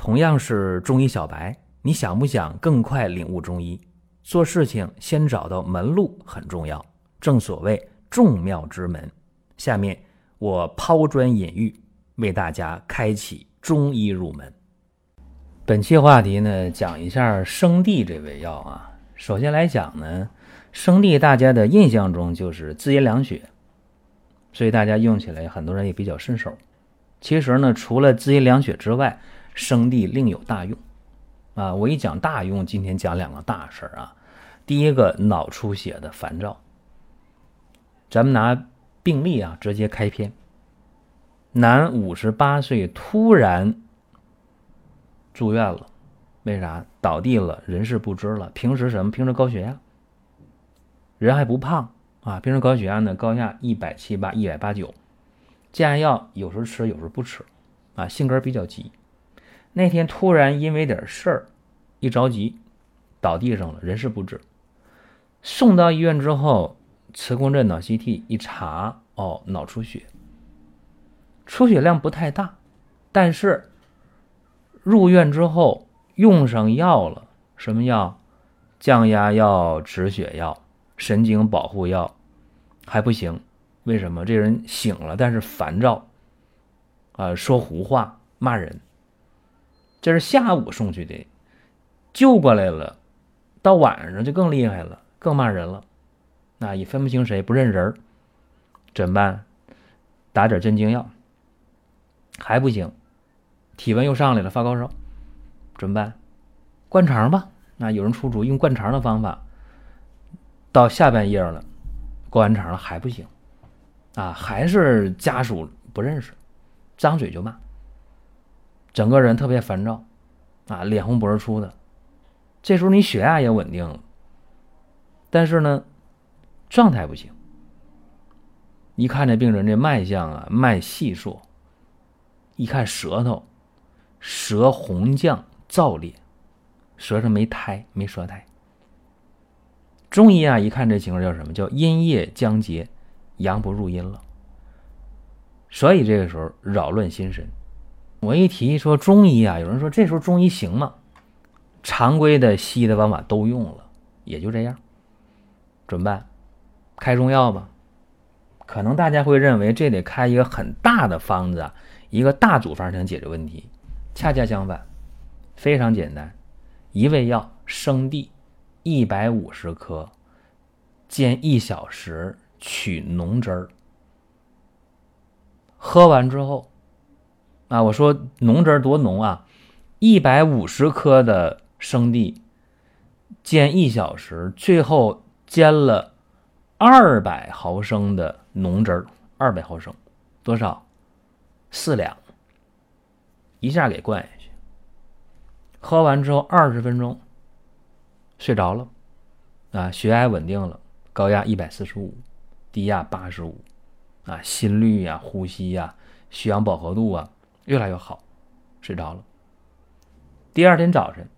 同样是中医小白，你想不想更快领悟中医？做事情先找到门路很重要，正所谓众妙之门。下面我抛砖引玉，为大家开启中医入门。本期话题呢，讲一下生地这味药啊。首先来讲呢，生地大家的印象中就是滋阴凉血，所以大家用起来很多人也比较顺手。其实呢，除了滋阴凉血之外，生地另有大用，啊，我一讲大用，今天讲两个大事儿啊。第一个脑出血的烦躁，咱们拿病例啊直接开篇。男，五十八岁，突然住院了，为啥？倒地了，人事不知了。平时什么？平时高血压，人还不胖啊。平时高血压呢，高压一百七八、一百八九，降压药有时候吃，有时候不吃，啊，性格比较急。那天突然因为点事儿，一着急倒地上了，人事不知。送到医院之后，磁共振、脑 CT 一查，哦，脑出血，出血量不太大，但是入院之后用上药了，什么药？降压药、止血药、神经保护药还不行，为什么？这人醒了，但是烦躁，啊，说胡话，骂人。这是下午送去的，救过来了，到晚上就更厉害了，更骂人了，那也分不清谁，不认人怎么办？打点镇静药，还不行，体温又上来了，发高烧，怎么办？灌肠吧。那有人出主意用灌肠的方法，到下半夜了，灌完肠了还不行，啊，还是家属不认识，张嘴就骂。整个人特别烦躁，啊，脸红脖子粗的。这时候你血压也稳定了，但是呢，状态不行。一看这病人这脉象啊，脉细数，一看舌头，舌红绛燥裂，舌上没苔，没舌苔。中医啊，一看这情况叫什么？叫阴液将结，阳不入阴了。所以这个时候扰乱心神。我一提说中医啊，有人说这时候中医行吗？常规的西医的方法都用了，也就这样。怎么办？开中药吧。可能大家会认为这得开一个很大的方子，一个大组方才能解决问题。恰恰相反，非常简单，一味药生地一百五十克，煎一小时，取浓汁儿，喝完之后。啊，我说浓汁多浓啊！一百五十克的生地煎一小时，最后煎了二百毫升的浓汁儿，二百毫升多少？四两，一下给灌下去。喝完之后二十分钟睡着了，啊，血压稳定了，高压一百四十五，低压八十五，啊，心率呀、呼吸呀、血氧饱和度啊。越来越好，睡着了。第二天早晨，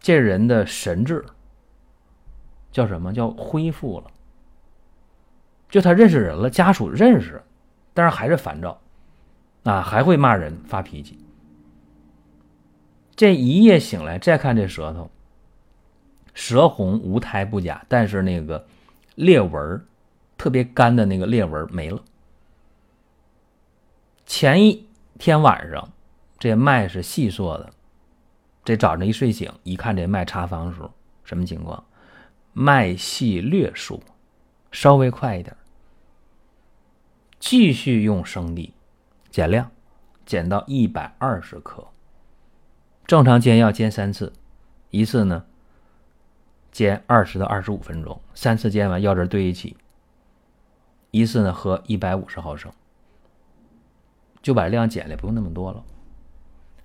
这人的神智叫什么叫恢复了？就他认识人了，家属认识，但是还是烦躁，啊，还会骂人发脾气。这一夜醒来，再看这舌头，舌红无苔不假，但是那个裂纹特别干的那个裂纹没了。前一。天晚上，这脉是细缩的。这早上一睡醒，一看这脉查房的时候，什么情况？脉细略数，稍微快一点。继续用生地，减量，减到一百二十克。正常煎药煎三次，一次呢煎二十到二十五分钟，三次煎完药汁兑一起，一次呢喝一百五十毫升。就把量减了，不用那么多了。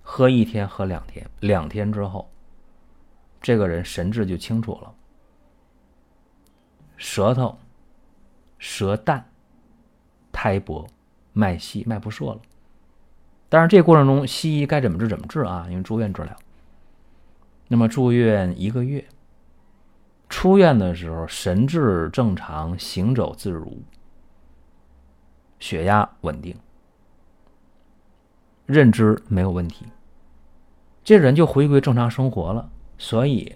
喝一天，喝两天，两天之后，这个人神志就清楚了。舌头、舌淡、苔薄、脉细、脉不数了。但是，这过程中西医该怎么治怎么治啊？因为住院治疗。那么住院一个月，出院的时候神志正常，行走自如，血压稳定。认知没有问题，这人就回归正常生活了。所以，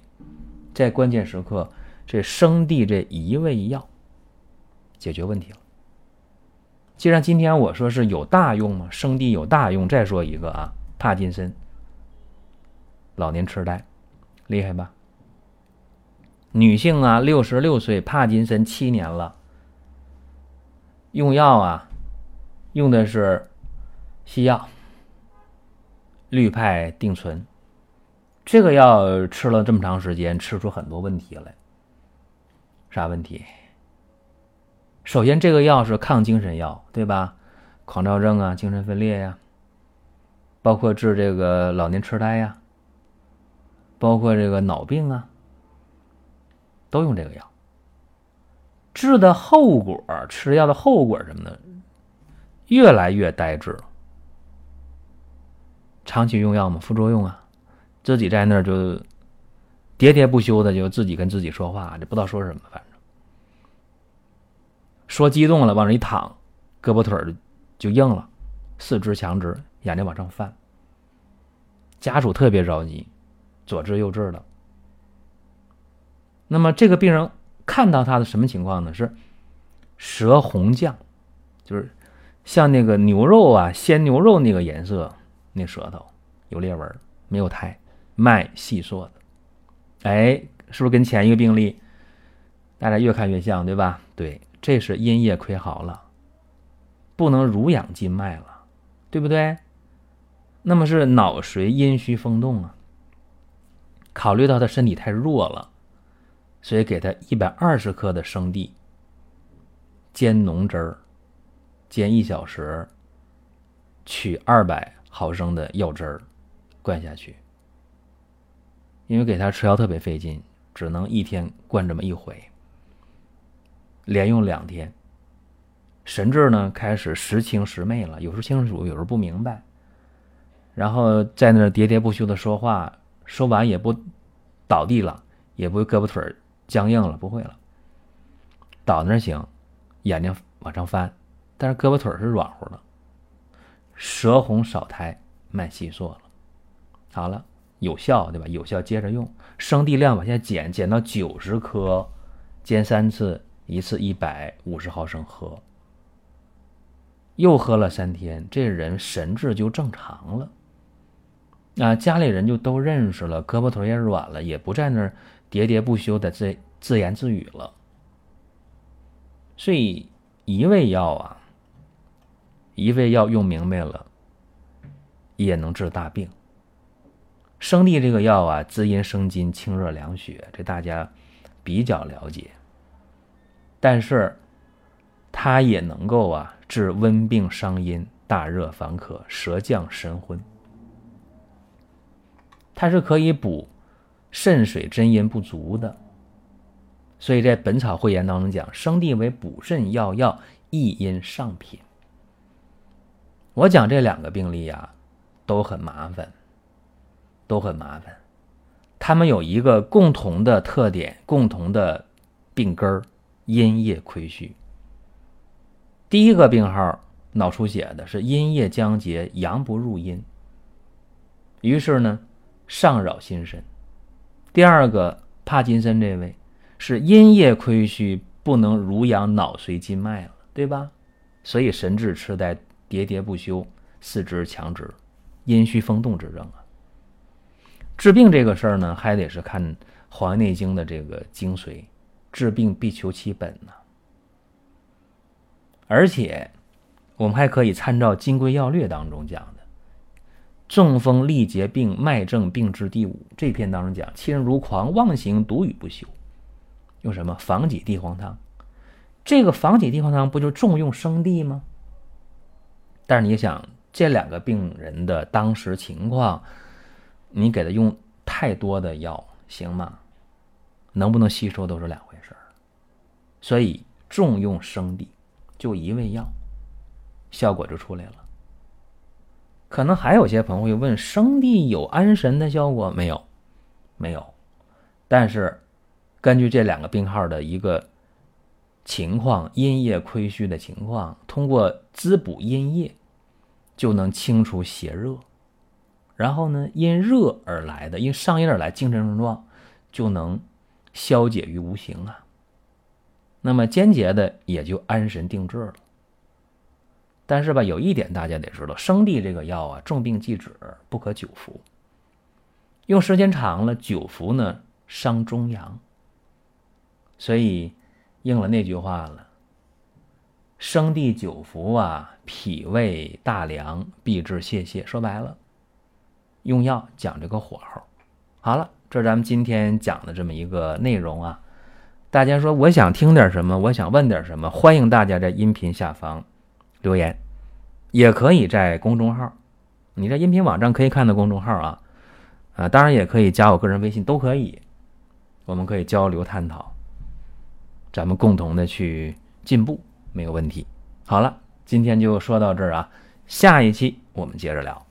在关键时刻，这生地这一味药解决问题了。既然今天我说是有大用嘛，生地有大用。再说一个啊，帕金森、老年痴呆，厉害吧？女性啊，六十六岁，帕金森七年了，用药啊，用的是西药，氯派定醇。这个药吃了这么长时间，吃出很多问题来。啥问题？首先，这个药是抗精神药，对吧？狂躁症啊，精神分裂呀，包括治这个老年痴呆呀，包括这个脑病啊，都用这个药。治的后果，吃药的后果什么呢？越来越呆滞了。长期用药嘛，副作用啊。自己在那儿就喋喋不休的，就自己跟自己说话，就不知道说什么，反正说激动了，往那一躺，胳膊腿儿就硬了，四肢强直，眼睛往上翻。家属特别着急，左治右治的。那么这个病人看到他的什么情况呢？是舌红绛，就是像那个牛肉啊，鲜牛肉那个颜色，那舌头有裂纹，没有苔。脉细缩的，哎，是不是跟前一个病例，大家越看越像，对吧？对，这是阴液亏好了，不能濡养筋脉了，对不对？那么是脑髓阴虚风动啊。考虑到他身体太弱了，所以给他一百二十克的生地煎浓汁儿，煎一小时，取二百毫升的药汁儿灌下去。因为给他吃药特别费劲，只能一天灌这么一回，连用两天。神志呢开始时清时昧了，有时清楚，有时不明白，然后在那喋喋不休的说话，说完也不倒地了，也不胳膊腿僵硬了，不会了。倒那行，眼睛往上翻，但是胳膊腿是软乎的，舌红少苔，脉细缩了。好了。有效，对吧？有效，接着用，生地量往下减，减到九十颗，煎三次，一次一百五十毫升喝。又喝了三天，这人神志就正常了。啊，家里人就都认识了，胳膊腿也软了，也不在那儿喋喋不休的自自言自语了。所以一味药啊，一味药用明白了，也能治大病。生地这个药啊，滋阴生津、清热凉血，这大家比较了解。但是它也能够啊治温病伤阴、大热烦渴、舌降神昏。它是可以补肾水真阴不足的。所以在《本草汇言》当中讲，生地为补肾要药，益阴上品。我讲这两个病例呀，都很麻烦。都很麻烦，他们有一个共同的特点，共同的病根儿——阴液亏虚。第一个病号脑出血的是阴液僵结，阳不入阴，于是呢上扰心神。第二个帕金森这位是阴液亏虚，不能濡养脑髓筋脉了，对吧？所以神志痴呆、喋喋不休、四肢强直、阴虚风动之症啊。治病这个事儿呢，还得是看《黄帝内经》的这个精髓，治病必求其本呢。而且，我们还可以参照《金匮要略》当中讲的“中风力竭病脉症病治第五”这篇当中讲：“其人如狂妄行，独语不休。”用什么？防己地黄汤。这个防己地黄汤不就重用生地吗？但是你想，这两个病人的当时情况。你给他用太多的药行吗？能不能吸收都是两回事儿。所以重用生地，就一味药，效果就出来了。可能还有些朋友会问：生地有安神的效果没有？没有。但是根据这两个病号的一个情况，阴液亏虚的情况，通过滋补阴液，就能清除邪热。然后呢，因热而来的，因上炎而来精神症状就能消解于无形啊。那么间接的也就安神定志了。但是吧，有一点大家得知道，生地这个药啊，重病忌止，不可久服。用时间长了，久服呢伤中阳。所以应了那句话了：生地久服啊，脾胃大凉，必致泄泻。说白了，用药讲这个火候。好了，这是咱们今天讲的这么一个内容啊。大家说我想听点什么，我想问点什么，欢迎大家在音频下方。留言，也可以在公众号，你在音频网站可以看到公众号啊，啊，当然也可以加我个人微信，都可以，我们可以交流探讨，咱们共同的去进步，没有问题。好了，今天就说到这儿啊，下一期我们接着聊。